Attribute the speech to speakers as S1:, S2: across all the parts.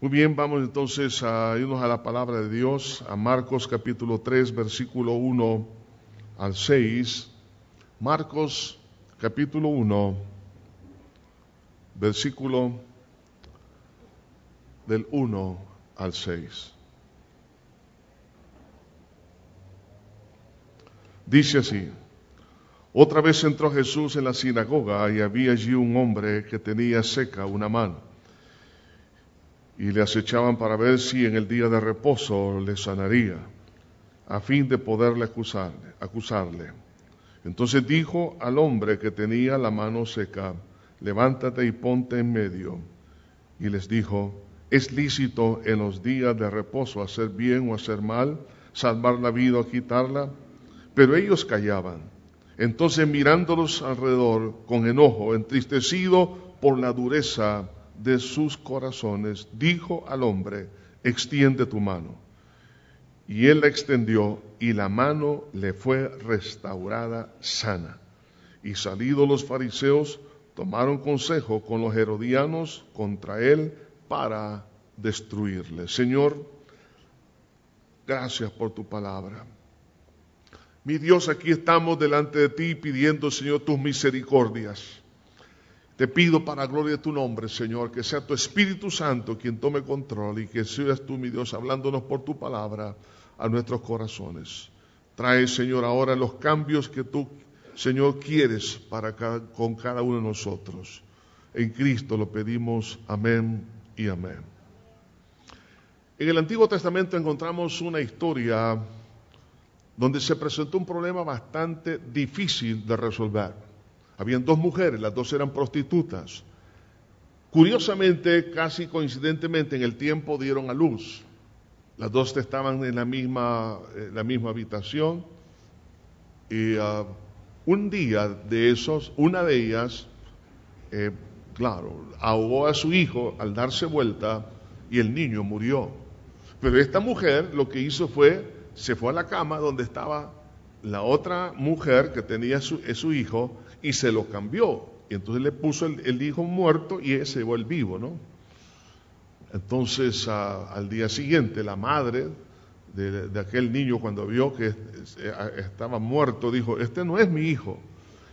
S1: Muy bien, vamos entonces a irnos a la palabra de Dios, a Marcos capítulo 3, versículo 1 al 6. Marcos capítulo 1, versículo del 1 al 6. Dice así, otra vez entró Jesús en la sinagoga y había allí un hombre que tenía seca una mano y le acechaban para ver si en el día de reposo le sanaría, a fin de poderle acusarle. acusarle. Entonces dijo al hombre que tenía la mano seca, levántate y ponte en medio. Y les dijo, ¿es lícito en los días de reposo hacer bien o hacer mal, salvar la vida o quitarla? Pero ellos callaban. Entonces mirándolos alrededor con enojo, entristecido por la dureza de sus corazones, dijo al hombre, extiende tu mano. Y él la extendió y la mano le fue restaurada sana. Y salidos los fariseos, tomaron consejo con los herodianos contra él para destruirle. Señor, gracias por tu palabra. Mi Dios, aquí estamos delante de ti pidiendo, Señor, tus misericordias. Te pido para gloria de tu nombre, Señor, que sea tu Espíritu Santo quien tome control y que seas tú, mi Dios, hablándonos por tu palabra a nuestros corazones. Trae, Señor, ahora los cambios que tú, Señor, quieres para con cada uno de nosotros. En Cristo lo pedimos. Amén y amén. En el Antiguo Testamento encontramos una historia donde se presentó un problema bastante difícil de resolver. Habían dos mujeres, las dos eran prostitutas. Curiosamente, casi coincidentemente, en el tiempo dieron a luz. Las dos estaban en la misma, la misma habitación. Y uh, un día de esos, una de ellas, eh, claro, ahogó a su hijo al darse vuelta y el niño murió. Pero esta mujer lo que hizo fue, se fue a la cama donde estaba la otra mujer que tenía su, su hijo y se lo cambió. Y entonces le puso el, hijo muerto y ese llevó el vivo, ¿no? Entonces al día siguiente la madre de, aquel niño cuando vio que estaba muerto dijo, este no es mi hijo.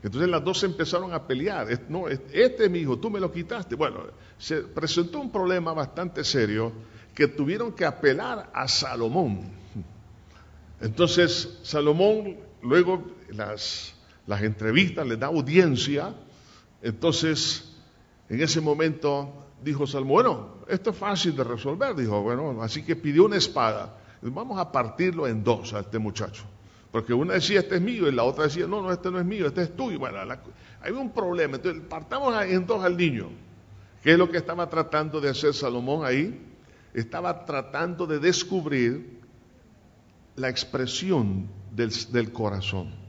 S1: Entonces las dos empezaron a pelear, no, este es mi hijo, tú me lo quitaste. Bueno, se presentó un problema bastante serio que tuvieron que apelar a Salomón. Entonces Salomón luego las las entrevistas, les da audiencia. Entonces, en ese momento dijo Salmo, bueno, esto es fácil de resolver, dijo, bueno, así que pidió una espada. Vamos a partirlo en dos a este muchacho. Porque una decía, este es mío, y la otra decía, no, no, este no es mío, este es tuyo. Bueno, hay un problema. Entonces, partamos en dos al niño. ¿Qué es lo que estaba tratando de hacer Salomón ahí? Estaba tratando de descubrir la expresión del corazón.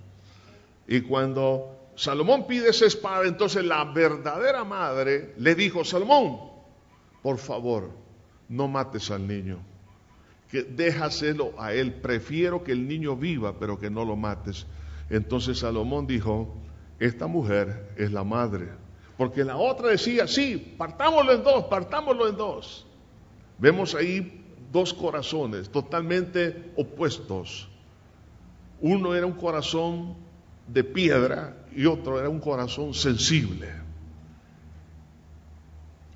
S1: Y cuando Salomón pide esa espada, entonces la verdadera madre le dijo, Salomón, por favor, no mates al niño, que déjaselo a él, prefiero que el niño viva, pero que no lo mates. Entonces Salomón dijo, esta mujer es la madre, porque la otra decía, sí, partámoslo en dos, partámoslo en dos. Vemos ahí dos corazones totalmente opuestos. Uno era un corazón de piedra y otro era un corazón sensible.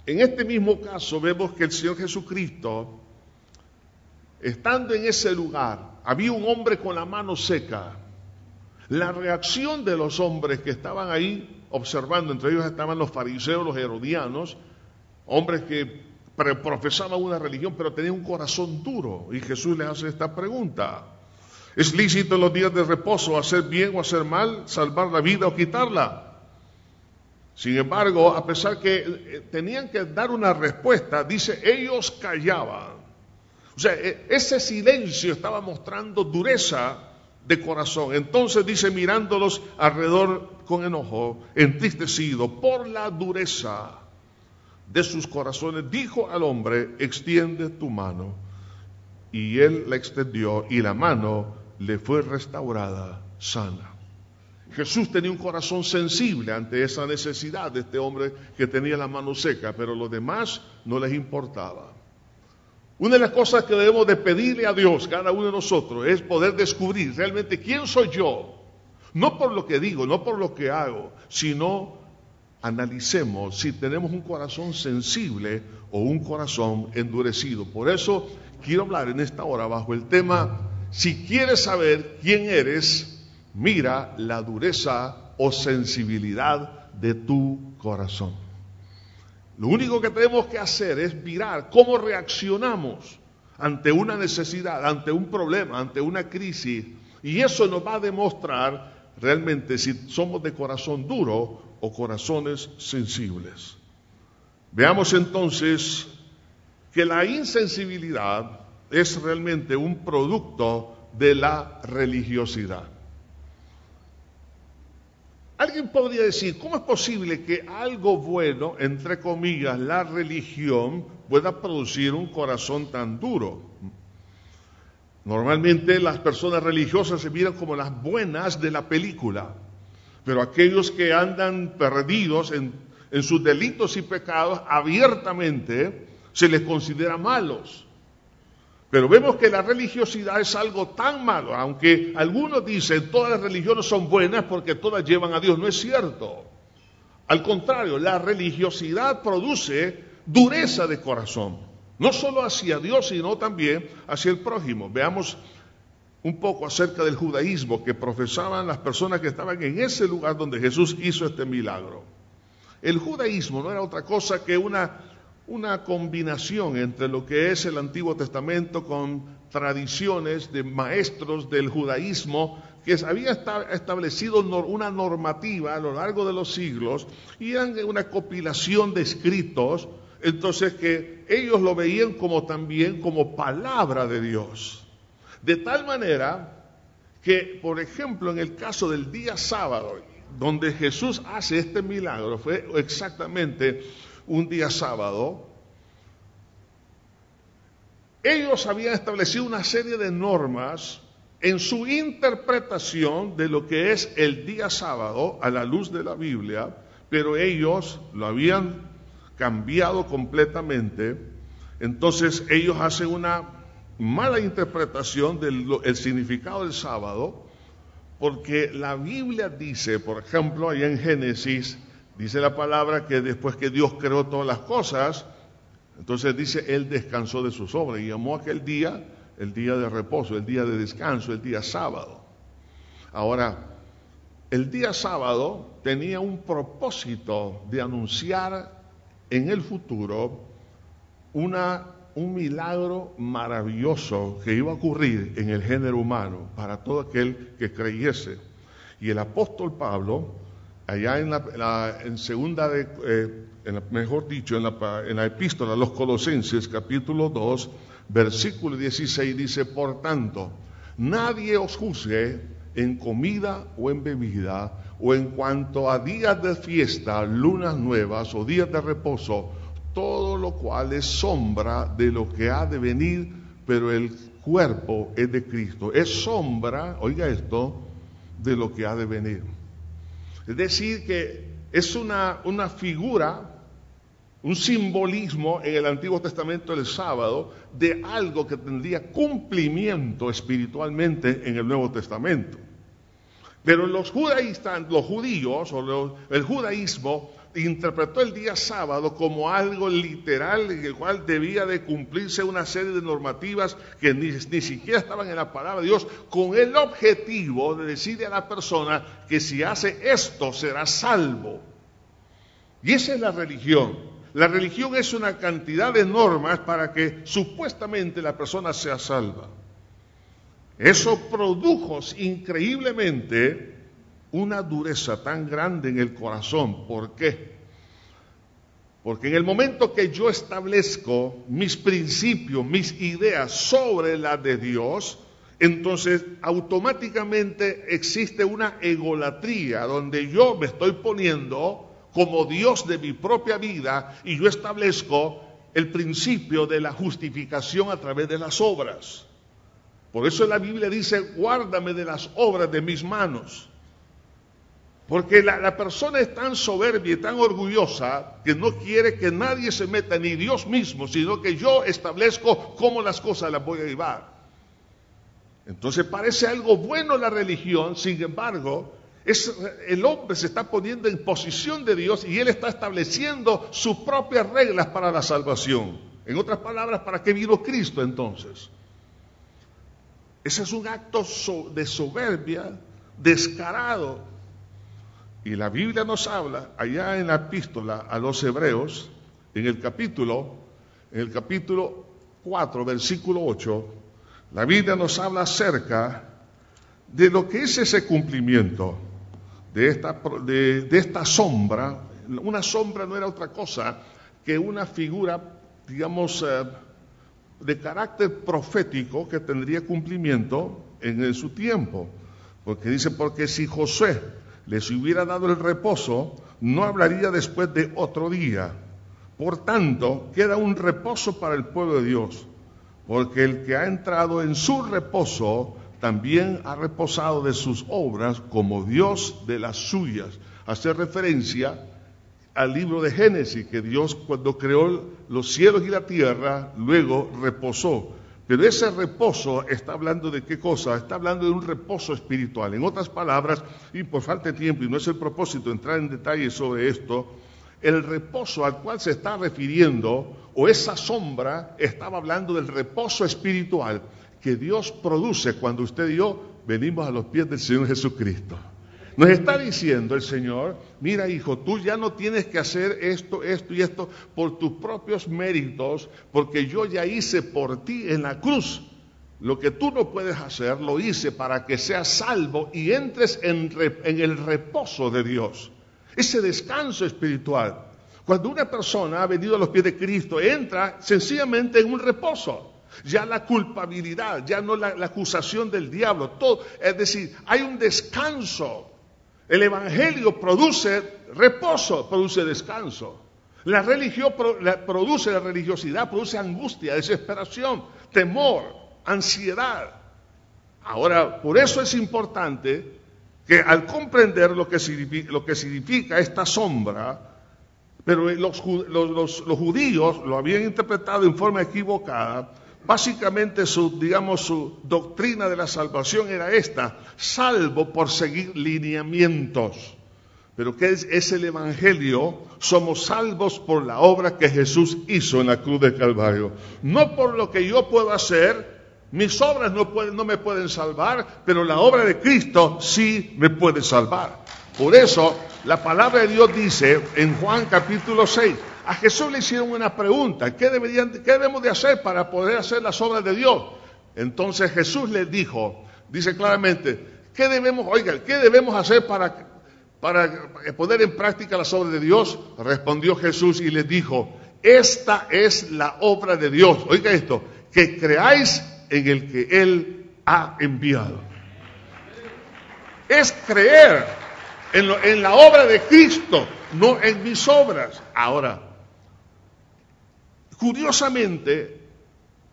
S1: En este mismo caso vemos que el Señor Jesucristo, estando en ese lugar, había un hombre con la mano seca. La reacción de los hombres que estaban ahí observando, entre ellos estaban los fariseos, los herodianos, hombres que profesaban una religión pero tenían un corazón duro. Y Jesús les hace esta pregunta. ¿Es lícito en los días de reposo hacer bien o hacer mal, salvar la vida o quitarla? Sin embargo, a pesar que eh, tenían que dar una respuesta, dice, ellos callaban. O sea, e, ese silencio estaba mostrando dureza de corazón. Entonces dice, mirándolos alrededor con enojo, entristecido por la dureza de sus corazones, dijo al hombre, extiende tu mano. Y él la extendió y la mano le fue restaurada sana. Jesús tenía un corazón sensible ante esa necesidad de este hombre que tenía la mano seca, pero los demás no les importaba. Una de las cosas que debemos de pedirle a Dios, cada uno de nosotros, es poder descubrir realmente quién soy yo. No por lo que digo, no por lo que hago, sino analicemos si tenemos un corazón sensible o un corazón endurecido. Por eso quiero hablar en esta hora bajo el tema, si quieres saber quién eres, mira la dureza o sensibilidad de tu corazón. Lo único que tenemos que hacer es mirar cómo reaccionamos ante una necesidad, ante un problema, ante una crisis. Y eso nos va a demostrar realmente si somos de corazón duro o corazones sensibles. Veamos entonces que la insensibilidad es realmente un producto de la religiosidad. Alguien podría decir, ¿cómo es posible que algo bueno, entre comillas, la religión, pueda producir un corazón tan duro? Normalmente las personas religiosas se miran como las buenas de la película, pero aquellos que andan perdidos en, sus delitos y pecados abiertamente se les considera malos. Pero vemos que la religiosidad es algo tan malo, aunque algunos dicen todas las religiones son buenas porque todas llevan a Dios. No es cierto. Al contrario, la religiosidad produce dureza de corazón, no solo hacia Dios, sino también hacia el prójimo. Veamos un poco acerca del judaísmo que profesaban las personas que estaban en ese lugar donde Jesús hizo este milagro. El judaísmo no era otra cosa que una una combinación entre lo que es el Antiguo Testamento con tradiciones de maestros del judaísmo que había establecido una normativa a lo largo de los siglos y eran una compilación de escritos, entonces que ellos lo veían como también como palabra de Dios. De tal manera que, por ejemplo, en el caso del día sábado, donde Jesús hace este milagro, fue exactamente un día sábado, ellos habían establecido una serie de normas en su interpretación de lo que es el día sábado a la luz de la Biblia, pero ellos lo habían cambiado completamente. Entonces ellos hacen una mala interpretación del significado del sábado, porque la Biblia dice, por ejemplo, allá en Génesis, Dice la palabra que después que Dios creó todas las cosas, entonces dice, Él descansó de sus obras y llamó aquel día el día de reposo, el día de descanso, el día sábado. Ahora, el día sábado tenía un propósito de anunciar en el futuro una, un milagro maravilloso que iba a ocurrir en el género humano para todo aquel que creyese. Y el apóstol Pablo allá en la, en segunda de, eh, mejor dicho, en la, en la epístola a los Colosenses, capítulo 2, versículo 16, dice, por tanto, nadie os juzgue en comida o en bebida, o en cuanto a días de fiesta, lunas nuevas o días de reposo, todo lo cual es sombra de lo que ha de venir, pero el cuerpo es de Cristo. Es sombra, oiga esto, de lo que ha de venir. Es decir, que es una, una figura, un simbolismo en el Antiguo Testamento del sábado de algo que tendría cumplimiento espiritualmente en el Nuevo Testamento. Pero los judaístas, los judíos o el judaísmo interpretó el día sábado como algo literal en el cual debía de cumplirse una serie de normativas que ni, siquiera estaban en la palabra de Dios, con el objetivo de decirle a la persona que si hace esto será salvo. Y esa es la religión. La religión es una cantidad de normas para que supuestamente la persona sea salva. Eso produjo increíblemente una dureza tan grande en el corazón. ¿Por qué? Porque en el momento que yo establezco mis principios, mis ideas sobre la de Dios, entonces automáticamente existe una egolatría donde yo me estoy poniendo como Dios de mi propia vida y yo establezco el principio de la justificación a través de las obras. Por eso la Biblia dice, guárdame de las obras de mis manos. Porque la, persona es tan soberbia y tan orgullosa que no quiere que nadie se meta, ni Dios mismo, sino que yo establezco cómo las cosas las voy a llevar. Entonces parece algo bueno la religión, sin embargo, es, el hombre se está poniendo en posición de Dios y él está estableciendo sus propias reglas para la salvación. En otras palabras, ¿para qué vino Cristo entonces? Ese es un acto de soberbia descarado y la Biblia nos habla, allá en la epístola a los hebreos, en el capítulo, en el capítulo 4, versículo 8, la Biblia nos habla acerca de lo que es ese cumplimiento de esta, de, esta sombra. Una sombra no era otra cosa que una figura, digamos, eh, de carácter profético que tendría cumplimiento en su tiempo. Porque dice, porque si José les hubiera dado el reposo, no hablaría después de otro día. Por tanto, queda un reposo para el pueblo de Dios, porque el que ha entrado en su reposo también ha reposado de sus obras como Dios de las suyas. Hace referencia al libro de Génesis, que Dios cuando creó los cielos y la tierra, luego reposó. Pero ese reposo está hablando de qué cosa? Está hablando de un reposo espiritual. En otras palabras, y por falta de tiempo, y no es el propósito entrar en detalles sobre esto, el reposo al cual se está refiriendo, o esa sombra, estaba hablando del reposo espiritual que Dios produce cuando usted y yo venimos a los pies del Señor Jesucristo. Nos está diciendo el Señor, mira hijo, tú ya no tienes que hacer esto, esto y esto por tus propios méritos, porque yo ya hice por ti en la cruz. Lo que tú no puedes hacer, lo hice para que seas salvo y entres en, el reposo de Dios. Ese descanso espiritual. Cuando una persona ha venido a los pies de Cristo, entra sencillamente en un reposo ya la culpabilidad, ya no la, acusación del diablo, todo, es decir, hay un descanso el Evangelio produce reposo, produce descanso. La religión produce la religiosidad, produce angustia, desesperación, temor, ansiedad. Ahora, por eso es importante que al comprender lo que significa, esta sombra, pero los, los, judíos lo habían interpretado en forma equivocada, Básicamente su, digamos, su doctrina de la salvación era esta, salvo por seguir lineamientos. Pero ¿qué es, el Evangelio? Somos salvos por la obra que Jesús hizo en la cruz de Calvario. No por lo que yo puedo hacer, mis obras no, pueden, no me pueden salvar, pero la obra de Cristo sí me puede salvar. Por eso la palabra de Dios dice en Juan capítulo 6, a Jesús le hicieron una pregunta, ¿qué, debemos de hacer para poder hacer las obras de Dios? Entonces Jesús les dijo, dice claramente, ¿qué debemos, qué debemos hacer para, para poner en práctica las obras de Dios? Respondió Jesús y les dijo, esta es la obra de Dios, oiga esto, que creáis en el que Él ha enviado. Es creer en la obra de Cristo, no en mis obras. Ahora, Curiosamente,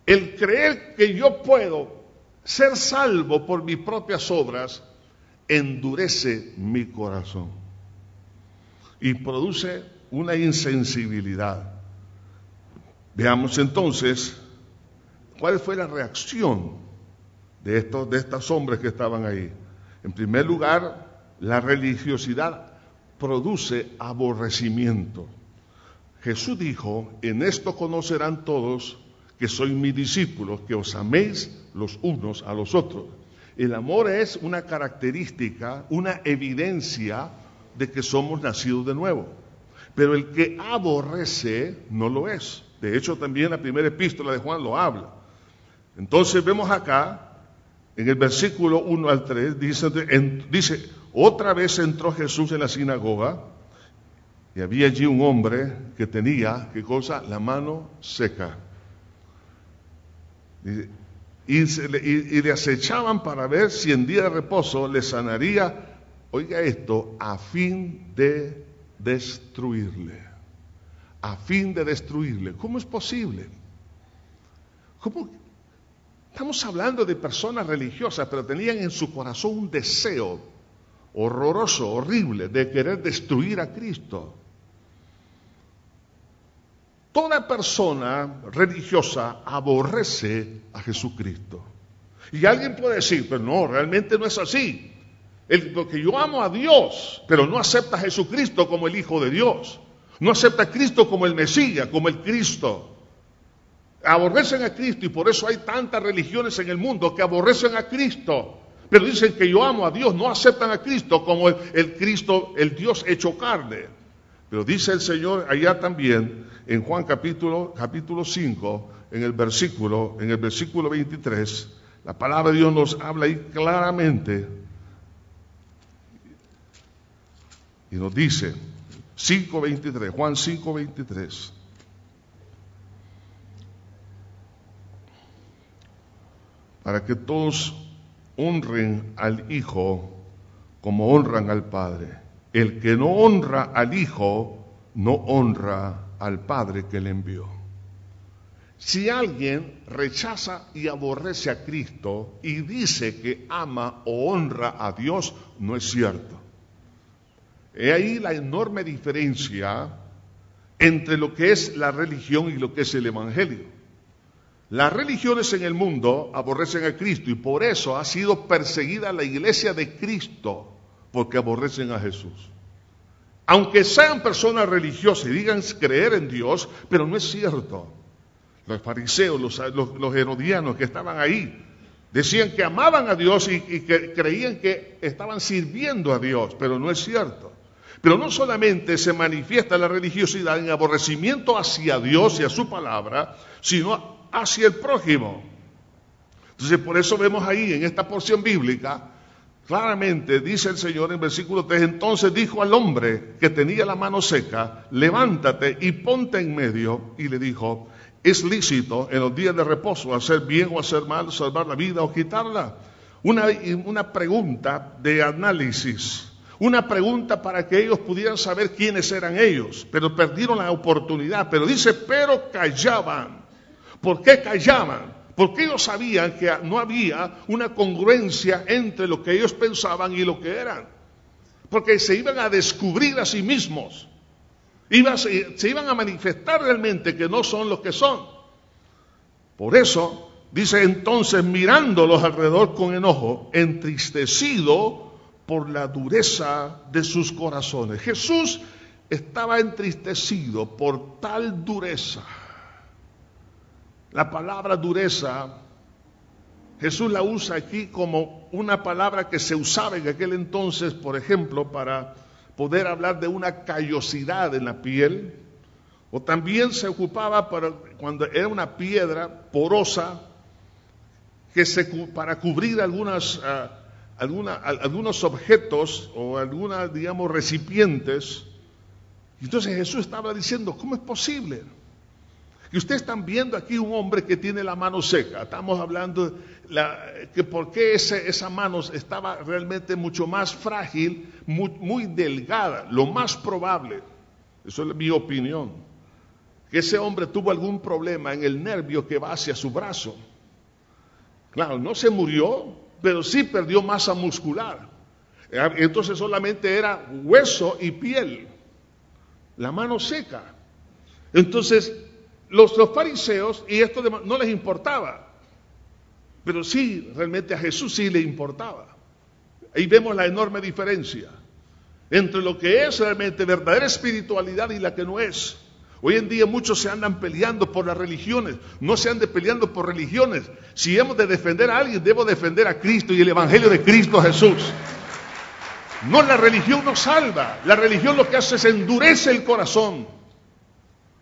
S1: el creer que yo puedo ser salvo por mis propias obras endurece mi corazón y produce una insensibilidad. Veamos entonces cuál fue la reacción de, estos, de estas hombres que estaban ahí. En primer lugar, la religiosidad produce aborrecimiento. Jesús dijo, en esto conocerán todos que soy mis discípulos, que os améis los unos a los otros. El amor es una característica, una evidencia de que somos nacidos de nuevo. Pero el que aborrece no lo es. De hecho, también la primera epístola de Juan lo habla. Entonces vemos acá, en el versículo 1 al 3, dice, dice otra vez entró Jesús en la sinagoga y había allí un hombre que tenía, ¿qué cosa? La mano seca. Y, le acechaban para ver si en día de reposo le sanaría, oiga esto, a fin de destruirle. A fin de destruirle. ¿Cómo es posible? ¿Cómo? Estamos hablando de personas religiosas, pero tenían en su corazón un deseo horroroso, horrible, de querer destruir a Cristo. Toda persona religiosa aborrece a Jesucristo. Y alguien puede decir, pero no, realmente no es así. porque yo amo a Dios, pero no acepta a Jesucristo como el Hijo de Dios. No acepta a Cristo como el Mesías, como el Cristo. Aborrecen a Cristo y por eso hay tantas religiones en el mundo que aborrecen a Cristo. Pero dicen que yo amo a Dios, no aceptan a Cristo como el, Cristo, el Dios hecho carne. Pero dice el Señor allá también, en Juan capítulo, capítulo 5, en el versículo, en el versículo 23, la palabra de Dios nos habla ahí claramente y nos dice, 5.23, Juan 5.23. Para que todos honren al Hijo como honran al Padre. El que no honra al Hijo, no honra al Padre que le envió. Si alguien rechaza y aborrece a Cristo y dice que ama o honra a Dios, no es cierto. He ahí la enorme diferencia entre lo que es la religión y lo que es el Evangelio. Las religiones en el mundo aborrecen a Cristo y por eso ha sido perseguida la iglesia de Cristo, porque aborrecen a Jesús. Aunque sean personas religiosas y digan creer en Dios, pero no es cierto los fariseos, los, herodianos que estaban ahí, decían que amaban a Dios y, que creían que estaban sirviendo a Dios, pero no es cierto. Pero no solamente se manifiesta la religiosidad en aborrecimiento hacia Dios y a su palabra, sino hacia el prójimo. Entonces, por eso vemos ahí en esta porción bíblica, claramente dice el Señor en versículo 3, entonces dijo al hombre que tenía la mano seca, levántate y ponte en medio, y le dijo, ¿Es lícito en los días de reposo hacer bien o hacer mal, salvar la vida o quitarla? Una, una pregunta de análisis, una pregunta para que ellos pudieran saber quiénes eran ellos, pero perdieron la oportunidad. Pero dice, pero callaban. ¿Por qué callaban? Porque ellos sabían que no había una congruencia entre lo que ellos pensaban y lo que eran. Porque se iban a descubrir a sí mismos se iban a manifestar realmente que no son los que son. Por eso, dice entonces, mirándolos alrededor con enojo, entristecido por la dureza de sus corazones. Jesús estaba entristecido por tal dureza. La palabra dureza, Jesús la usa aquí como una palabra que se usaba en aquel entonces, por ejemplo, para poder hablar de una callosidad en la piel, o también se ocupaba para, cuando era una piedra porosa que se, para cubrir algunas, ah, algunos objetos o algunas, digamos, recipientes. Entonces Jesús estaba diciendo, ¿cómo es posible? Y ustedes están viendo aquí un hombre que tiene la mano seca. Estamos hablando que por qué esa mano estaba realmente mucho más frágil, muy, delgada. Lo más probable, eso es mi opinión, que ese hombre tuvo algún problema en el nervio que va hacia su brazo. Claro, no se murió, pero sí perdió masa muscular. Entonces solamente era hueso y piel, la mano seca. Entonces los, fariseos, y esto no les importaba, pero sí, realmente a Jesús sí le importaba. Ahí vemos la enorme diferencia entre lo que es realmente verdadera espiritualidad y la que no es. Hoy en día muchos se andan peleando por las religiones, no se andan peleando por religiones. Si hemos de defender a alguien, debo defender a Cristo y el Evangelio de Cristo Jesús. No, la religión no salva, la religión lo que hace es endurece el corazón.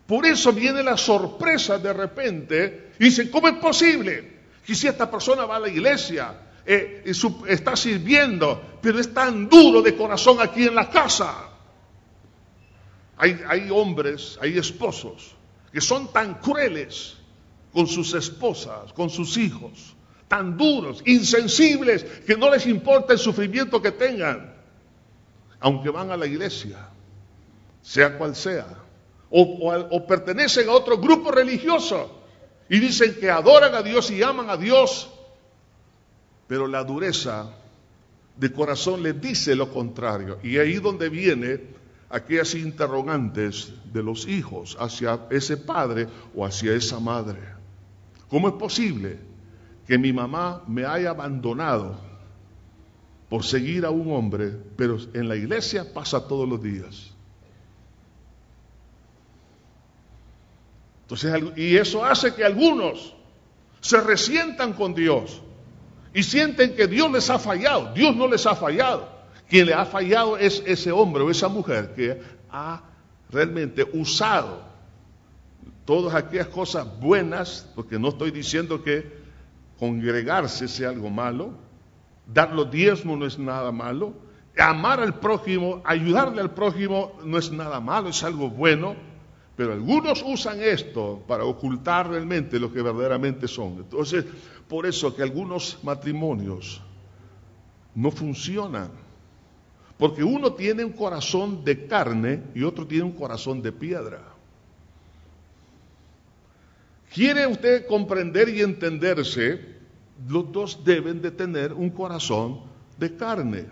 S1: Por eso viene la sorpresa de repente y dicen, ¿cómo es posible? Que si esta persona va a la iglesia, eh, está sirviendo, pero es tan duro de corazón aquí en la casa. Hay, hay hombres, hay esposos que son tan crueles con sus esposas, con sus hijos, tan duros, insensibles, que no les importa el sufrimiento que tengan, aunque van a la iglesia, sea cual sea o, pertenecen a otro grupo religioso y dicen que adoran a Dios y aman a Dios, pero la dureza de corazón le dice lo contrario. Y ahí donde viene aquellas interrogantes de los hijos hacia ese padre o hacia esa madre. ¿Cómo es posible que mi mamá me haya abandonado por seguir a un hombre, pero en la iglesia pasa todos los días? Entonces, y eso hace que algunos se resientan con Dios y sienten que Dios les ha fallado. Dios no les ha fallado. Quien le ha fallado es ese hombre o esa mujer que ha realmente usado todas aquellas cosas buenas, porque no estoy diciendo que congregarse sea algo malo, dar los diezmos no es nada malo, amar al prójimo, ayudarle al prójimo no es nada malo, es algo bueno, pero algunos usan esto para ocultar realmente lo que verdaderamente son. Entonces, por eso que algunos matrimonios no funcionan. Porque uno tiene un corazón de carne y otro tiene un corazón de piedra. ¿Quiere usted comprender y entenderse? Los dos deben de tener un corazón de carne.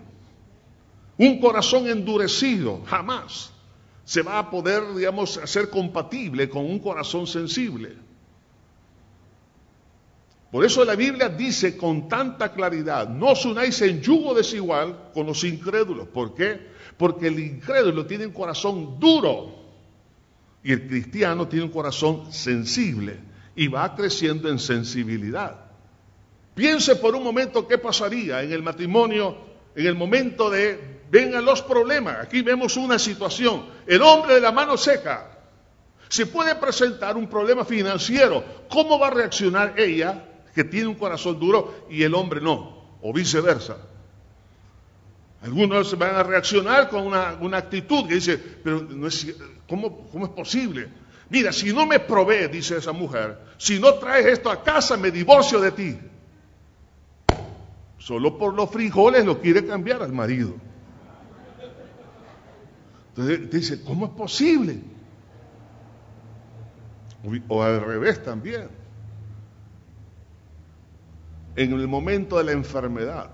S1: Un corazón endurecido, jamás se va a poder, digamos, hacer compatible con un corazón sensible. Por eso la Biblia dice con tanta claridad, no os unáis en yugo desigual con los incrédulos. ¿Por qué? Porque el incrédulo tiene un corazón duro y el cristiano tiene un corazón sensible y va creciendo en sensibilidad. Piense por un momento qué pasaría en el matrimonio en el momento de vengan los problemas. Aquí vemos una situación. El hombre de la mano seca. Se puede presentar un problema financiero. ¿Cómo va a reaccionar ella, que tiene un corazón duro, y el hombre no? O viceversa. Algunos van a reaccionar con una, actitud que dice, pero es, ¿cómo, ¿cómo es posible? Mira, si no me provee, dice esa mujer, si no traes esto a casa, me divorcio de ti. Solo por los frijoles lo quiere cambiar al marido. Entonces dice, ¿cómo es posible? O al revés también. En el momento de la enfermedad,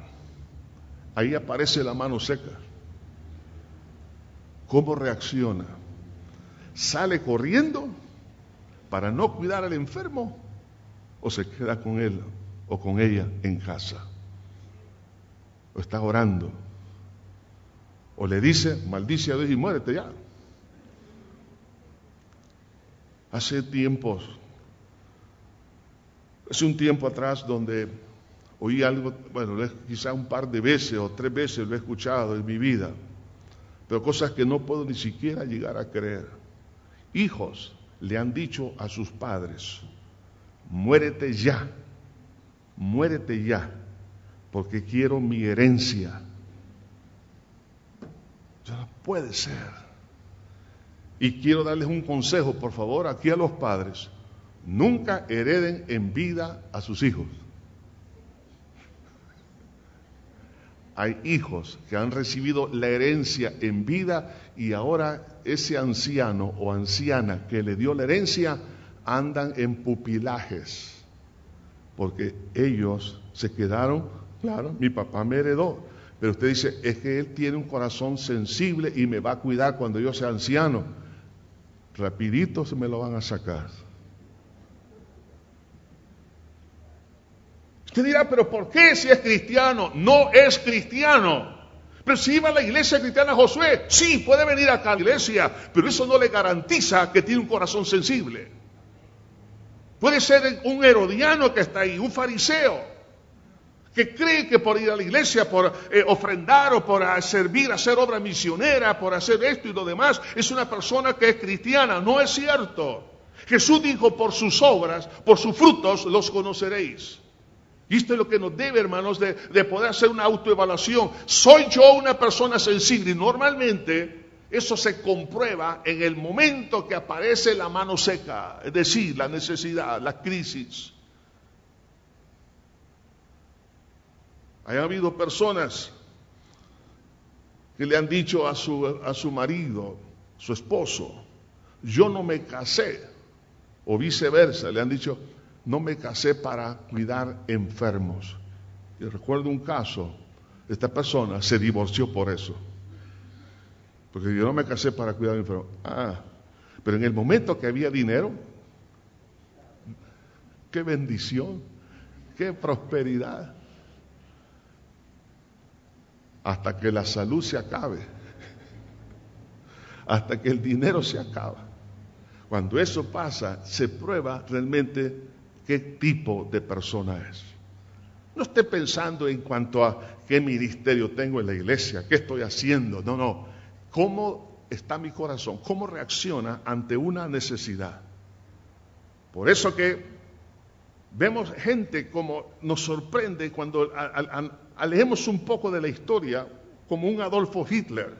S1: ahí aparece la mano seca. ¿Cómo reacciona? ¿Sale corriendo para no cuidar al enfermo o se queda con él o con ella en casa? ¿O está orando? O le dice, maldice a Dios y muérete ya. Hace tiempos, hace un tiempo atrás donde oí algo, bueno, quizá un par de veces o tres veces lo he escuchado en mi vida, pero cosas que no puedo ni siquiera llegar a creer. Hijos le han dicho a sus padres, muérete ya, muérete ya, porque quiero mi herencia no puede ser. Y quiero darles un consejo, por favor, aquí a los padres. Nunca hereden en vida a sus hijos. Hay hijos que han recibido la herencia en vida y ahora ese anciano o anciana que le dio la herencia andan en pupilajes. Porque ellos se quedaron, claro, mi papá me heredó, pero usted dice, es que Él tiene un corazón sensible y me va a cuidar cuando yo sea anciano. Rapidito se me lo van a sacar. Usted dirá, pero ¿por qué si es cristiano? No es cristiano. Pero si iba a la iglesia cristiana Josué, sí, puede venir acá a la iglesia, pero eso no le garantiza que tiene un corazón sensible. Puede ser un herodiano que está ahí, un fariseo, que cree que por ir a la iglesia, por eh, ofrendar o por servir, hacer obra misionera, por hacer esto y lo demás, es una persona que es cristiana. No es cierto. Jesús dijo, por sus obras, por sus frutos los conoceréis. Y esto es lo que nos debe, hermanos, de, de poder hacer una autoevaluación. ¿Soy yo una persona sensible? Y normalmente eso se comprueba en el momento que aparece la mano seca, es decir, la necesidad, la crisis. Ha habido personas que le han dicho a su, a su marido, su esposo, yo no me casé, o viceversa, le han dicho, no me casé para cuidar enfermos. Y recuerdo un caso esta persona se divorció por eso. Porque yo no me casé para cuidar a mi enfermo. Ah, pero en el momento que había dinero, qué bendición, qué prosperidad. Hasta que la salud se acabe, hasta que el dinero se acaba. Cuando eso pasa, se prueba realmente qué tipo de persona es. No esté pensando en cuanto a qué ministerio tengo en la iglesia, qué estoy haciendo. No, no. ¿Cómo está mi corazón? ¿Cómo reacciona ante una necesidad? Por eso que vemos gente como nos sorprende cuando leemos un poco de la historia, como un Adolfo Hitler,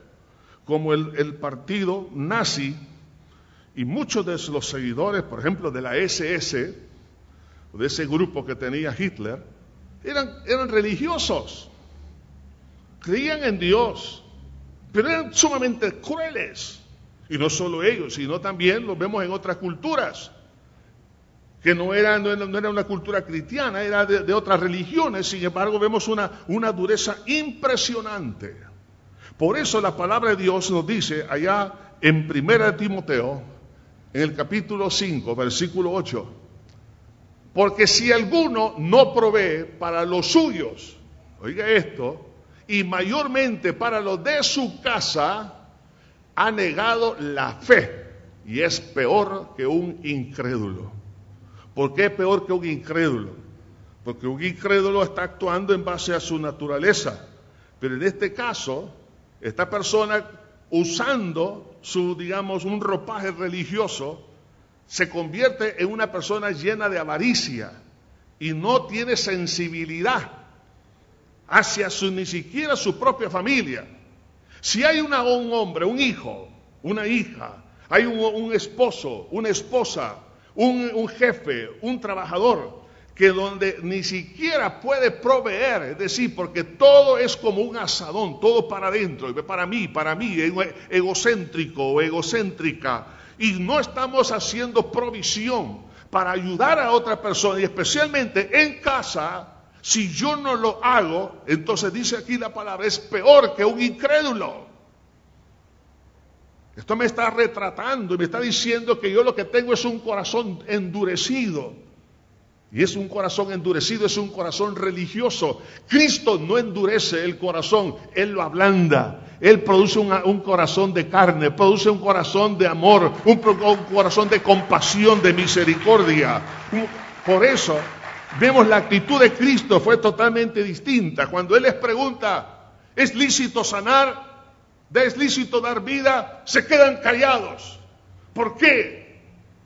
S1: como el, partido nazi y muchos de los seguidores, por ejemplo, de la SS, de ese grupo que tenía Hitler, eran, eran religiosos, creían en Dios, pero eran sumamente crueles. Y no solo ellos, sino también lo vemos en otras culturas, que no era, no era, una cultura cristiana, era de, otras religiones, sin embargo vemos una, una dureza impresionante. Por eso la palabra de Dios nos dice allá en 1 Timoteo, en el capítulo 5, versículo 8, porque si alguno no provee para los suyos, oiga esto, y mayormente para los de su casa, ha negado la fe y es peor que un incrédulo. ¿Por qué es peor que un incrédulo? Porque un incrédulo está actuando en base a su naturaleza. Pero en este caso, esta persona usando su, digamos, un ropaje religioso, se convierte en una persona llena de avaricia y no tiene sensibilidad hacia su, ni siquiera su propia familia. Si hay un hombre, un hijo, una hija, hay un esposo, una esposa, un, un jefe, un trabajador que donde ni siquiera puede proveer, es decir, porque todo es como un asadón, todo para adentro, para mí, para mí, egocéntrico o egocéntrica, y no estamos haciendo provisión para ayudar a otra persona, y especialmente en casa, si yo no lo hago, entonces dice aquí la palabra, es peor que un incrédulo. Esto me está retratando y me está diciendo que yo lo que tengo es un corazón endurecido y es un corazón endurecido, es un corazón religioso. Cristo no endurece el corazón, Él lo ablanda. Él produce un, corazón de carne, produce un corazón de amor, un, un corazón de compasión, de misericordia. Por eso vemos la actitud de Cristo fue totalmente distinta. Cuando Él les pregunta, ¿es lícito sanar? ¿Es lícito dar vida? Se quedan callados. ¿Por qué?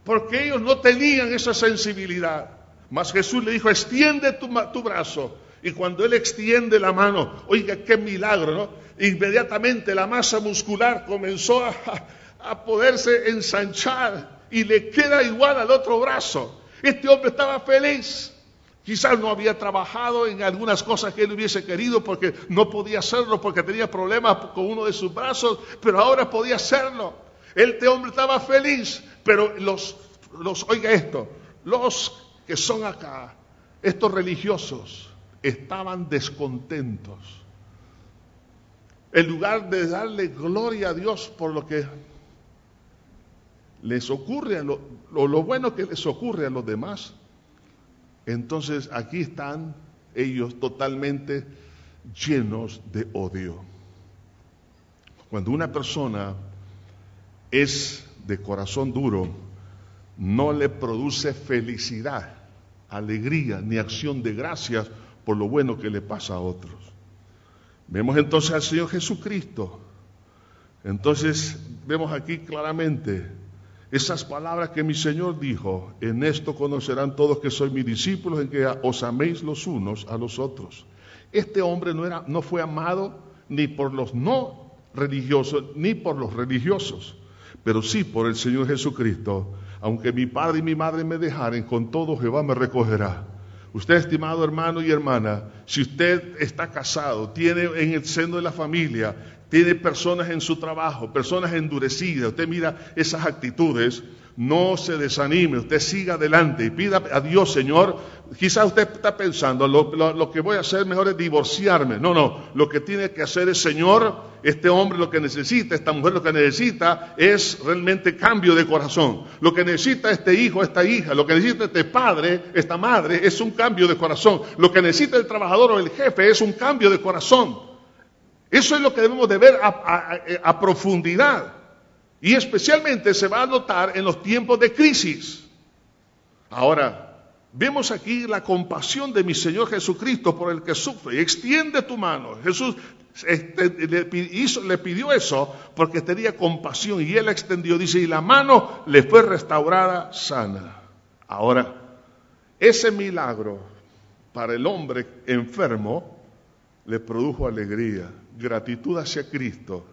S1: Porque ellos no tenían esa sensibilidad. Mas Jesús le dijo, extiende tu, brazo. Y cuando él extiende la mano, oiga, qué milagro, ¿no? Inmediatamente la masa muscular comenzó a, a poderse ensanchar y le queda igual al otro brazo. Este hombre estaba feliz. Quizás no había trabajado en algunas cosas que él hubiese querido porque no podía hacerlo, porque tenía problemas con uno de sus brazos, pero ahora podía hacerlo. Este hombre estaba feliz, pero los, los oiga esto, los que son acá, estos religiosos, estaban descontentos. En lugar de darle gloria a Dios por lo que les ocurre, lo, lo, bueno que les ocurre a los demás, entonces aquí están ellos totalmente llenos de odio. Cuando una persona es de corazón duro, no le produce felicidad alegría ni acción de gracias por lo bueno que le pasa a otros. Vemos entonces al Señor Jesucristo. Entonces vemos aquí claramente esas palabras que mi Señor dijo, en esto conocerán todos que soy mis discípulos, en que os améis los unos a los otros. Este hombre no, era, no fue amado ni por los no religiosos, ni por los religiosos, pero sí por el Señor Jesucristo, aunque mi padre y mi madre me dejaren, con todo Jehová me recogerá. Usted, estimado hermano y hermana, si usted está casado, tiene en el seno de la familia, tiene personas en su trabajo, personas endurecidas, usted mira esas actitudes, no se desanime, usted siga adelante y pida a Dios, Señor. Quizás usted está pensando, lo, que voy a hacer mejor es divorciarme. No, no, lo que tiene que hacer es, Señor, este hombre lo que necesita, esta mujer lo que necesita es realmente cambio de corazón. Lo que necesita este hijo, esta hija, lo que necesita este padre, esta madre, es un cambio de corazón. Lo que necesita el trabajador o el jefe es un cambio de corazón. Eso es lo que debemos de ver a profundidad. Y especialmente se va a notar en los tiempos de crisis. Ahora, vemos aquí la compasión de mi Señor Jesucristo por el que sufre. Extiende tu mano. Jesús este, le, pidió eso porque tenía compasión y él extendió. Dice, y la mano le fue restaurada sana. Ahora, ese milagro para el hombre enfermo le produjo alegría, gratitud hacia Cristo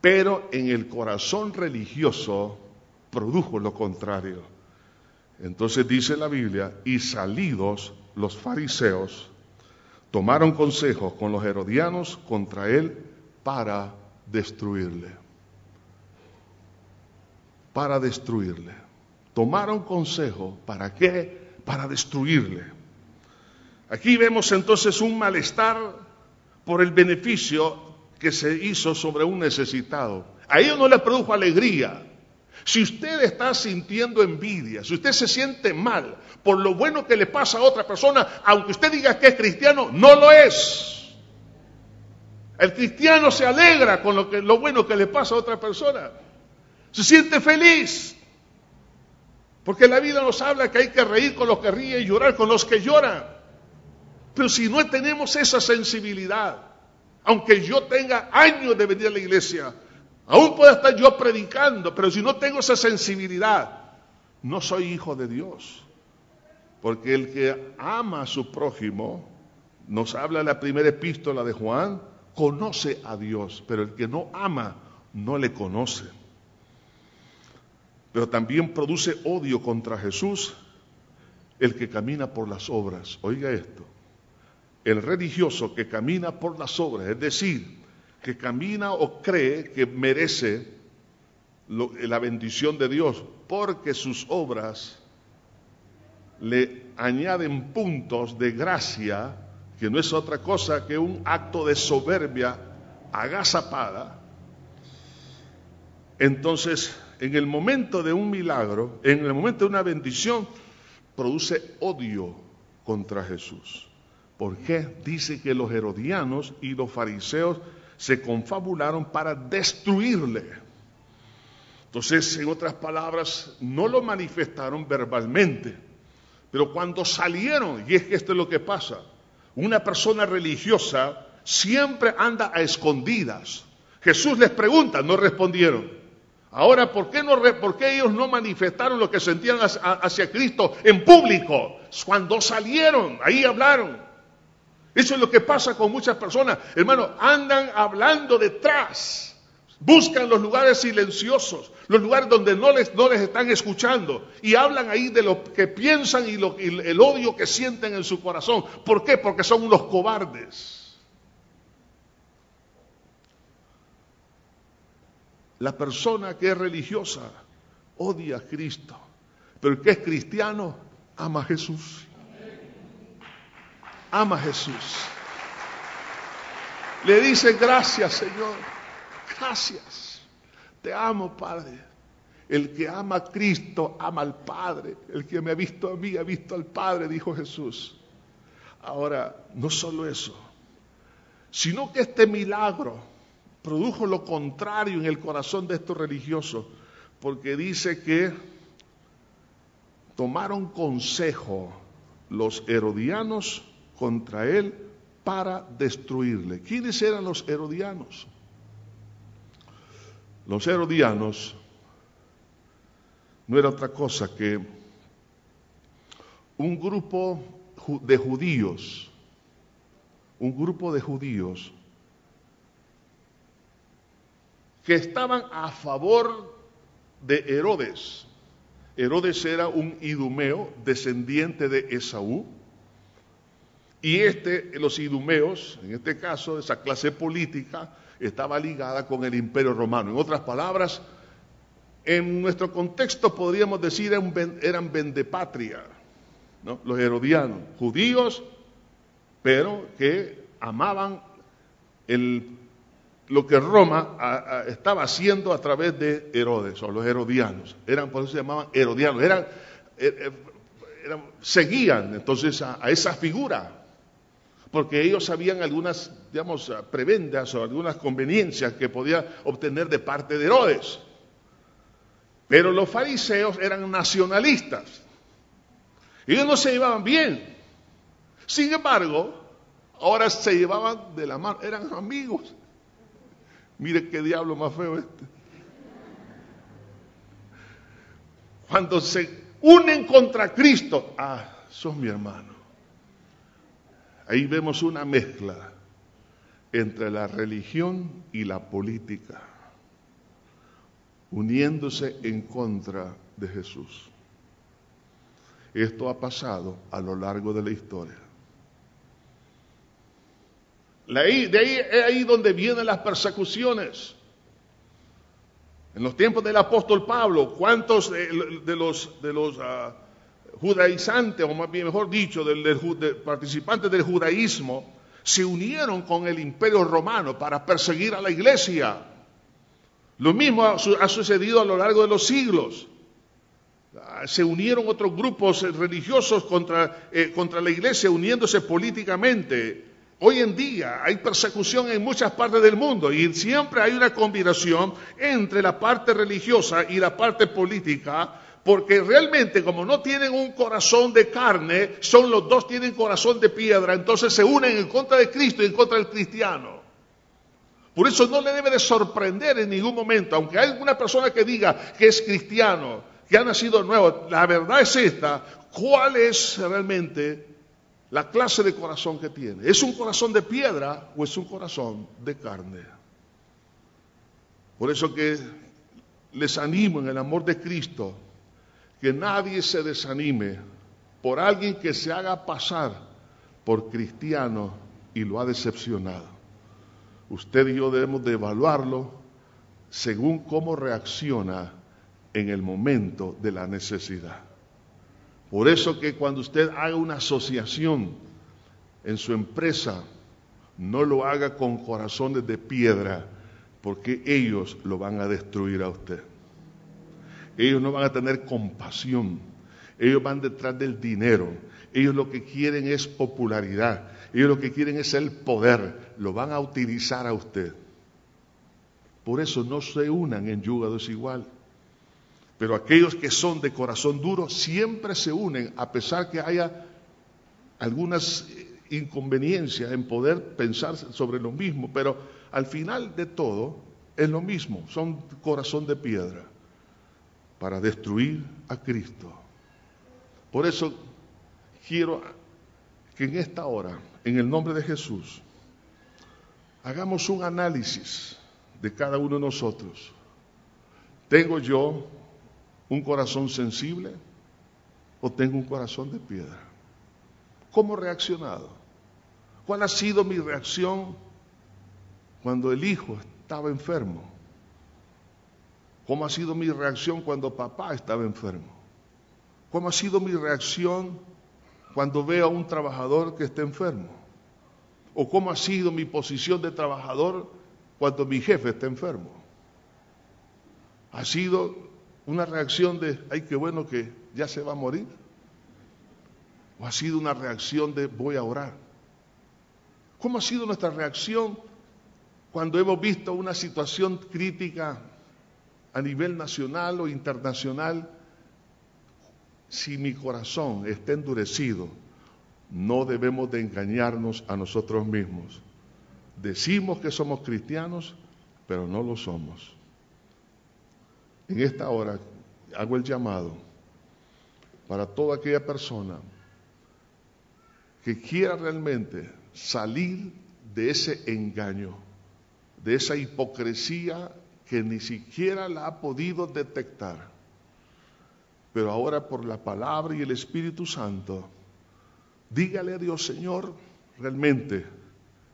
S1: pero en el corazón religioso produjo lo contrario. Entonces dice la Biblia, y salidos los fariseos, tomaron consejo con los herodianos contra él para destruirle. Para destruirle. Tomaron consejo, ¿para qué? Para destruirle. Aquí vemos entonces un malestar por el beneficio que se hizo sobre un necesitado. A ellos no les produjo alegría. Si usted está sintiendo envidia, si usted se siente mal por lo bueno que le pasa a otra persona, aunque usted diga que es cristiano, no lo es. El cristiano se alegra con lo, lo bueno que le pasa a otra persona. Se siente feliz. Porque la vida nos habla que hay que reír con los que ríen y llorar con los que lloran. Pero si no tenemos esa sensibilidad, aunque yo tenga años de venir a la iglesia, aún pueda estar yo predicando, pero si no tengo esa sensibilidad, no soy hijo de Dios. Porque el que ama a su prójimo, nos habla la primera epístola de Juan, conoce a Dios, pero el que no ama no le conoce. Pero también produce odio contra Jesús el que camina por las obras. Oiga esto, el religioso que camina por las obras, es decir, que camina o cree que merece la bendición de Dios, porque sus obras le añaden puntos de gracia, que no es otra cosa que un acto de soberbia agazapada, entonces en el momento de un milagro, en el momento de una bendición, produce odio contra Jesús. ¿Por qué? Dice que los herodianos y los fariseos se confabularon para destruirle. Entonces, en otras palabras, no lo manifestaron verbalmente, pero cuando salieron, y es que esto es lo que pasa, una persona religiosa siempre anda a escondidas. Jesús les pregunta, no respondieron. Ahora, ¿por qué, no, ¿por qué ellos no manifestaron lo que sentían hacia Cristo en público? Cuando salieron, ahí hablaron. Eso es lo que pasa con muchas personas. Hermano, andan hablando detrás. Buscan los lugares silenciosos, los lugares donde no les, no les están escuchando. Y hablan ahí de lo que piensan y, lo, y el odio que sienten en su corazón. ¿Por qué? Porque son unos cobardes. La persona que es religiosa odia a Cristo, pero el que es cristiano ama a Jesús ama a Jesús. Le dice, gracias Señor, gracias. Te amo, Padre. El que ama a Cristo ama al Padre. El que me ha visto a mí ha visto al Padre, dijo Jesús. Ahora, no solo eso, sino que este milagro produjo lo contrario en el corazón de estos religiosos, porque dice que tomaron consejo los herodianos contra él para destruirle. ¿Quiénes eran los herodianos? Los herodianos no era otra cosa que un grupo de judíos, un grupo de judíos que estaban a favor de Herodes. Herodes era un idumeo descendiente de Esaú y este, los idumeos, en este caso, esa clase política, estaba ligada con el imperio romano. En otras palabras, En nuestro contexto podríamos decir eran, vendepatria, ¿no? los herodianos, judíos, pero que amaban el, lo que Roma estaba haciendo a través de Herodes o los herodianos. Eran, por eso se llamaban herodianos, eran, eh, eh, seguían entonces a, a esa figura porque ellos sabían algunas, digamos, prebendas o algunas conveniencias que podía obtener de parte de Herodes. Pero los fariseos eran nacionalistas. Ellos no se llevaban bien. Sin embargo, ahora se llevaban de la mano, eran amigos. Mire qué diablo más feo este. Cuando se unen contra Cristo, ah, son mi hermano. Ahí vemos una mezcla entre la religión y la política uniéndose en contra de Jesús. Esto ha pasado a lo largo de la historia. De ahí es ahí donde vienen las persecuciones. En los tiempos del apóstol Pablo, ¿cuántos de, los, de los uh, judaizantes, o más bien mejor dicho, del, participantes del judaísmo, se unieron con el imperio romano para perseguir a la iglesia? Lo mismo ha, sucedido a lo largo de los siglos. Ah, se unieron otros grupos religiosos contra, eh, contra la iglesia, uniéndose políticamente. Hoy en día hay persecución en muchas partes del mundo y siempre hay una combinación entre la parte religiosa y la parte política, porque realmente como no tienen un corazón de carne, son los dos tienen corazón de piedra, entonces se unen en contra de Cristo y en contra del cristiano. Por eso no le debe de sorprender en ningún momento, aunque hay alguna persona que diga que es cristiano, que ha nacido nuevo, la verdad es esta, ¿cuál es realmente la clase de corazón que tiene? ¿Es un corazón de piedra o es un corazón de carne? Por eso que les animo en el amor de Cristo, que nadie se desanime por alguien que se haga pasar por cristiano y lo ha decepcionado usted y yo debemos de evaluarlo según cómo reacciona en el momento de la necesidad. Por eso que cuando usted haga una asociación en su empresa, no lo haga con corazones de piedra, porque ellos lo van a destruir a usted. Ellos no van a tener compasión, ellos van detrás del dinero, ellos lo que quieren es popularidad, ellos lo que quieren es el poder, lo van a utilizar a usted. Por eso no se unan en yugo desigual. Pero aquellos que son de corazón duro siempre se unen, a pesar que haya algunas inconveniencias en poder pensar sobre lo mismo, pero al final de todo es lo mismo, son corazón de piedra para destruir a Cristo. Por eso quiero que en esta hora, en el nombre de Jesús, hagamos un análisis de cada uno de nosotros. ¿Tengo yo un corazón sensible o tengo un corazón de piedra? ¿Cómo he reaccionado? ¿Cuál ha sido mi reacción cuando el hijo estaba enfermo? ¿Cómo ha sido mi reacción cuando papá estaba enfermo? ¿Cómo ha sido mi reacción cuando veo a un trabajador que está enfermo? ¿O cómo ha sido mi posición de trabajador cuando mi jefe está enfermo? ¿Ha sido una reacción de, ay, qué bueno que ya se va a morir? ¿O ha sido una reacción de, voy a orar? ¿Cómo ha sido nuestra reacción cuando hemos visto una situación crítica a nivel nacional o internacional si mi corazón está endurecido, no debemos de engañarnos a nosotros mismos. Decimos que somos cristianos, pero no lo somos. En esta hora hago el llamado para toda aquella persona que quiera realmente salir de ese engaño, de esa hipocresía que ni siquiera la ha podido detectar pero ahora por la palabra y el Espíritu Santo, dígale a Dios, Señor, realmente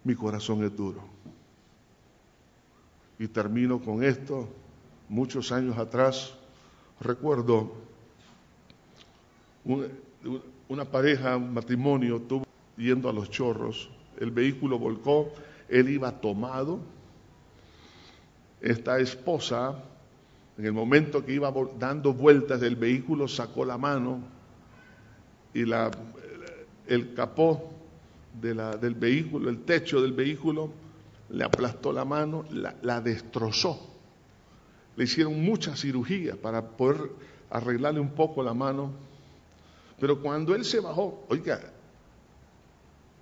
S1: mi corazón es duro. Y termino con esto, muchos años atrás, recuerdo una pareja, un matrimonio, tuvo yendo a los chorros, el vehículo volcó, él iba tomado, esta esposa, en el momento que iba dando vueltas del vehículo, sacó la mano y la, el capó de la, del vehículo, el techo del vehículo, le aplastó la mano, la, la destrozó. Le hicieron muchas cirugías para poder arreglarle un poco la mano. Pero cuando él se bajó, oiga,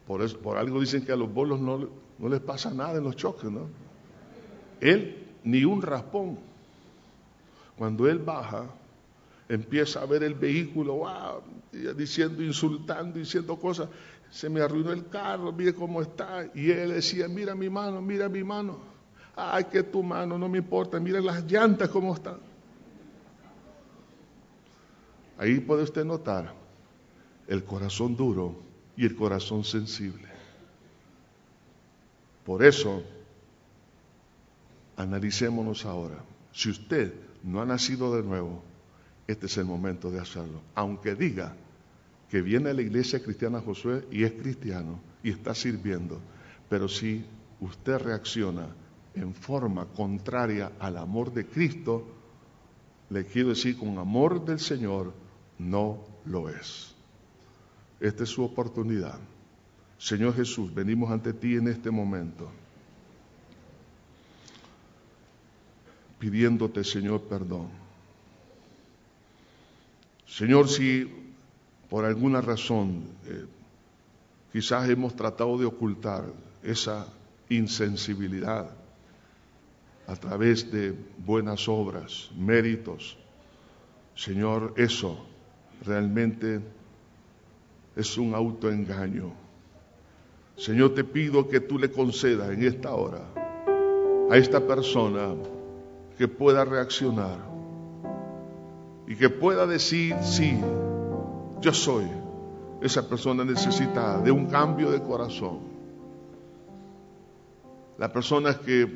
S1: por, eso, por algo dicen que a los bolos no, no les pasa nada en los choques, ¿no? Él ni un raspón. Cuando él baja, empieza a ver el vehículo, diciendo, insultando, diciendo cosas. Se me arruinó el carro, mire cómo está. Y él decía, mira mi mano, mira mi mano. Ay, que tu mano, no me importa, mira las llantas cómo están. Ahí puede usted notar el corazón duro y el corazón sensible. Por eso, analicémonos ahora. Si usted no ha nacido de nuevo, este es el momento de hacerlo. Aunque diga que viene a la iglesia cristiana Josué y es cristiano y está sirviendo, pero si usted reacciona en forma contraria al amor de Cristo, le quiero decir, con amor del Señor, no lo es. Esta es su oportunidad. Señor Jesús, venimos ante ti en este momento, pidiéndote, Señor, perdón. Señor, si por alguna razón eh, quizás hemos tratado de ocultar esa insensibilidad a través de buenas obras, méritos, Señor, eso realmente es un autoengaño. Señor, te pido que tú le concedas en esta hora a esta persona que pueda reaccionar y que pueda decir, sí, yo soy esa persona necesitada de un cambio de corazón. Las personas que,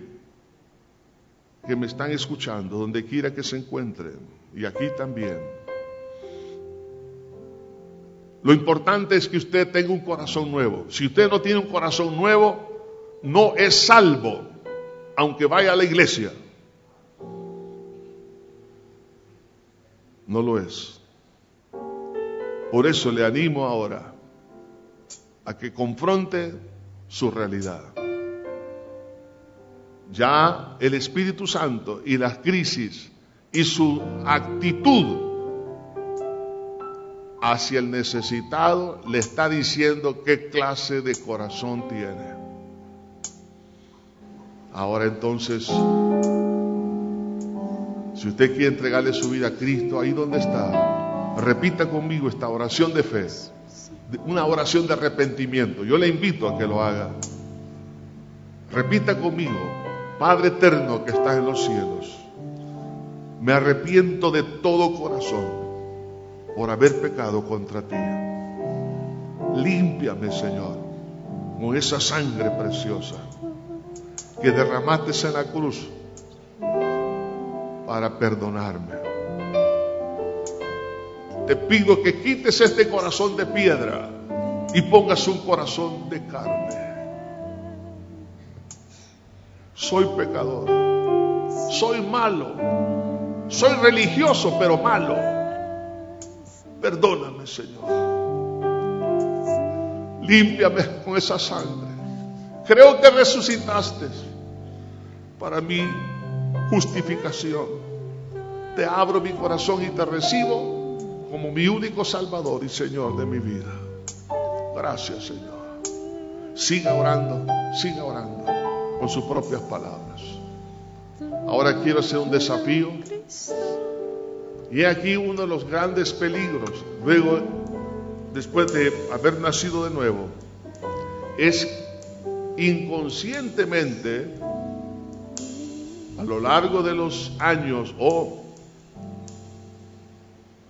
S1: que me están escuchando, donde quiera que se encuentren, y aquí también, lo importante es que usted tenga un corazón nuevo. Si usted no tiene un corazón nuevo, no es salvo, aunque vaya a la iglesia. No lo es. Por eso le animo ahora a que confronte su realidad. Ya el Espíritu Santo y las crisis y su actitud hacia el necesitado le está diciendo qué clase de corazón tiene. Ahora entonces, si usted quiere entregarle su vida a Cristo, ahí donde está, repita conmigo esta oración de fe, una oración de arrepentimiento. Yo le invito a que lo haga. Repita conmigo, Padre eterno que estás en los cielos, me arrepiento de todo corazón por haber pecado contra ti. Límpiame, Señor, con esa sangre preciosa que derramaste en la cruz para perdonarme. Te pido que quites este corazón de piedra y pongas un corazón de carne. Soy pecador, soy malo, soy religioso pero malo Perdóname, Señor. Límpiame con esa sangre. Creo que resucitaste para mi justificación. Te abro mi corazón y te recibo como mi único Salvador y Señor de mi vida. Gracias, Señor. Siga orando, siga orando con sus propias palabras. Ahora quiero hacer un desafío y aquí uno de los grandes peligros, luego, después de haber nacido de nuevo, es inconscientemente, a lo largo de los años, o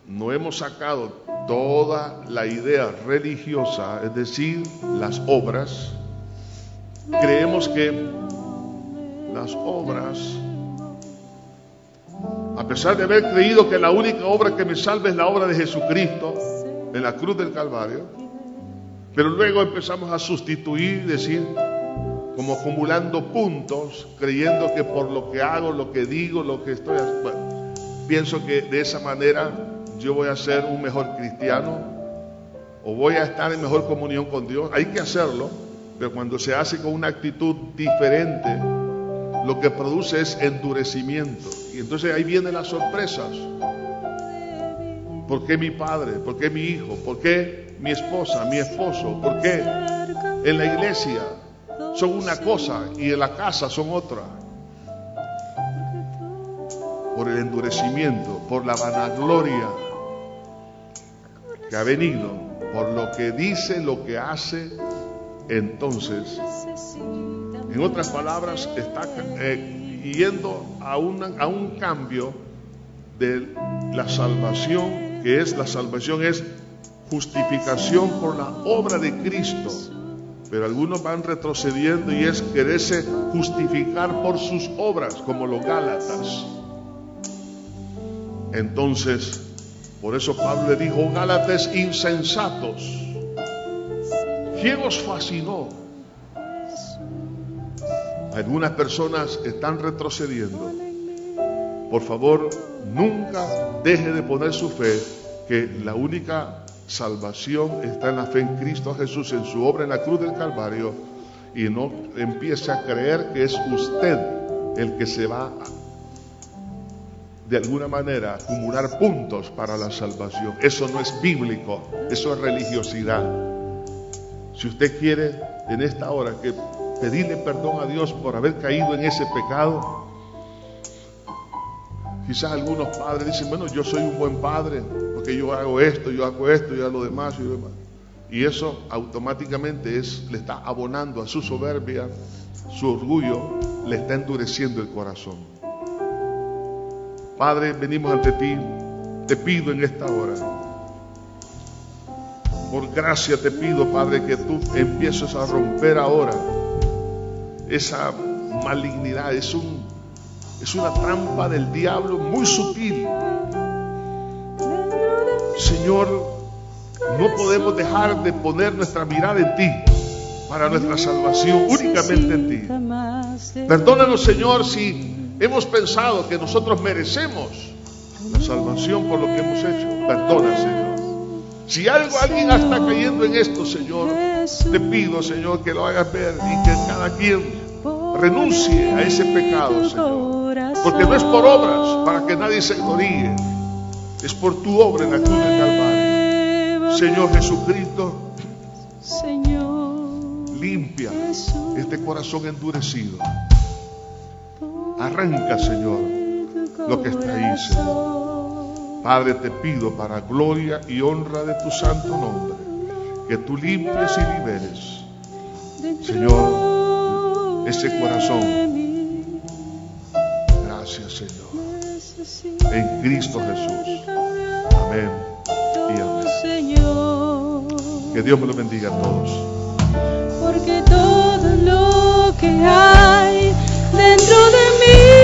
S1: no hemos sacado toda la idea religiosa, es decir, las obras, creemos que las obras A pesar de haber creído que la única obra que me salva es la obra de Jesucristo en la cruz del Calvario, pero luego empezamos a sustituir, decir, como acumulando puntos, creyendo que por lo que hago, lo que digo, lo que estoy haciendo, pienso que de esa manera yo voy a ser un mejor cristiano o voy a estar en mejor comunión con Dios. Hay que hacerlo, pero cuando se hace con una actitud diferente, lo que produce es endurecimiento. Y entonces ahí vienen las sorpresas. ¿Por qué mi padre? ¿Por qué mi hijo? ¿Por qué mi esposa, mi esposo? ¿Por qué en la iglesia son una cosa y en la casa son otra? Por el endurecimiento, por la vanagloria que ha venido, por lo que dice, lo que hace, entonces, en otras palabras, está eh, yendo a, a un cambio de la salvación, que es la salvación es justificación por la obra de Cristo. Pero algunos van retrocediendo y es quererse justificar por sus obras, como los Gálatas. Entonces, por eso Pablo le dijo, Gálatas insensatos, ¿quién os fascinó? Algunas personas están retrocediendo. Por favor, nunca deje de poner su fe que la única salvación está en la fe en Cristo Jesús, en su obra en la cruz del Calvario, y no empiece a creer que es usted el que se va de alguna manera acumular puntos para la salvación. Eso no es bíblico, eso es religiosidad. Si usted quiere en esta hora que pedirle perdón a Dios por haber caído en ese pecado, quizás algunos padres dicen, bueno, yo soy un buen padre, porque yo hago esto, yo hago esto, yo hago lo demás y demás. Y eso automáticamente es, le está abonando a su soberbia, su orgullo, le está endureciendo el corazón. Padre, venimos ante ti. Te pido en esta hora. Por gracia te pido, Padre, que tú empieces a romper ahora esa malignidad. Es, un, es una trampa del diablo muy sutil. Señor, no podemos dejar de poner nuestra mirada en ti para nuestra salvación, únicamente en ti. Perdónanos, Señor, si hemos pensado que nosotros merecemos la salvación por lo que hemos hecho. Perdona, Señor. Si algo alguien está cayendo en esto, Señor, te pido, Señor, que lo hagas ver y que cada quien renuncie a ese pecado, Señor. Porque no es por obras para que nadie se gloríe, es por tu obra en la cruz del Calvario. Señor Jesucristo, limpia este corazón endurecido. Arranca, Señor, lo que está ahí, Señor. Padre, te pido para gloria y honra de tu santo nombre, que tú limpies y liberes, Señor, ese corazón. en Cristo Jesús. Amén y amén. Que Dios me lo bendiga a todos.
S2: Porque todo lo que hay dentro de mí.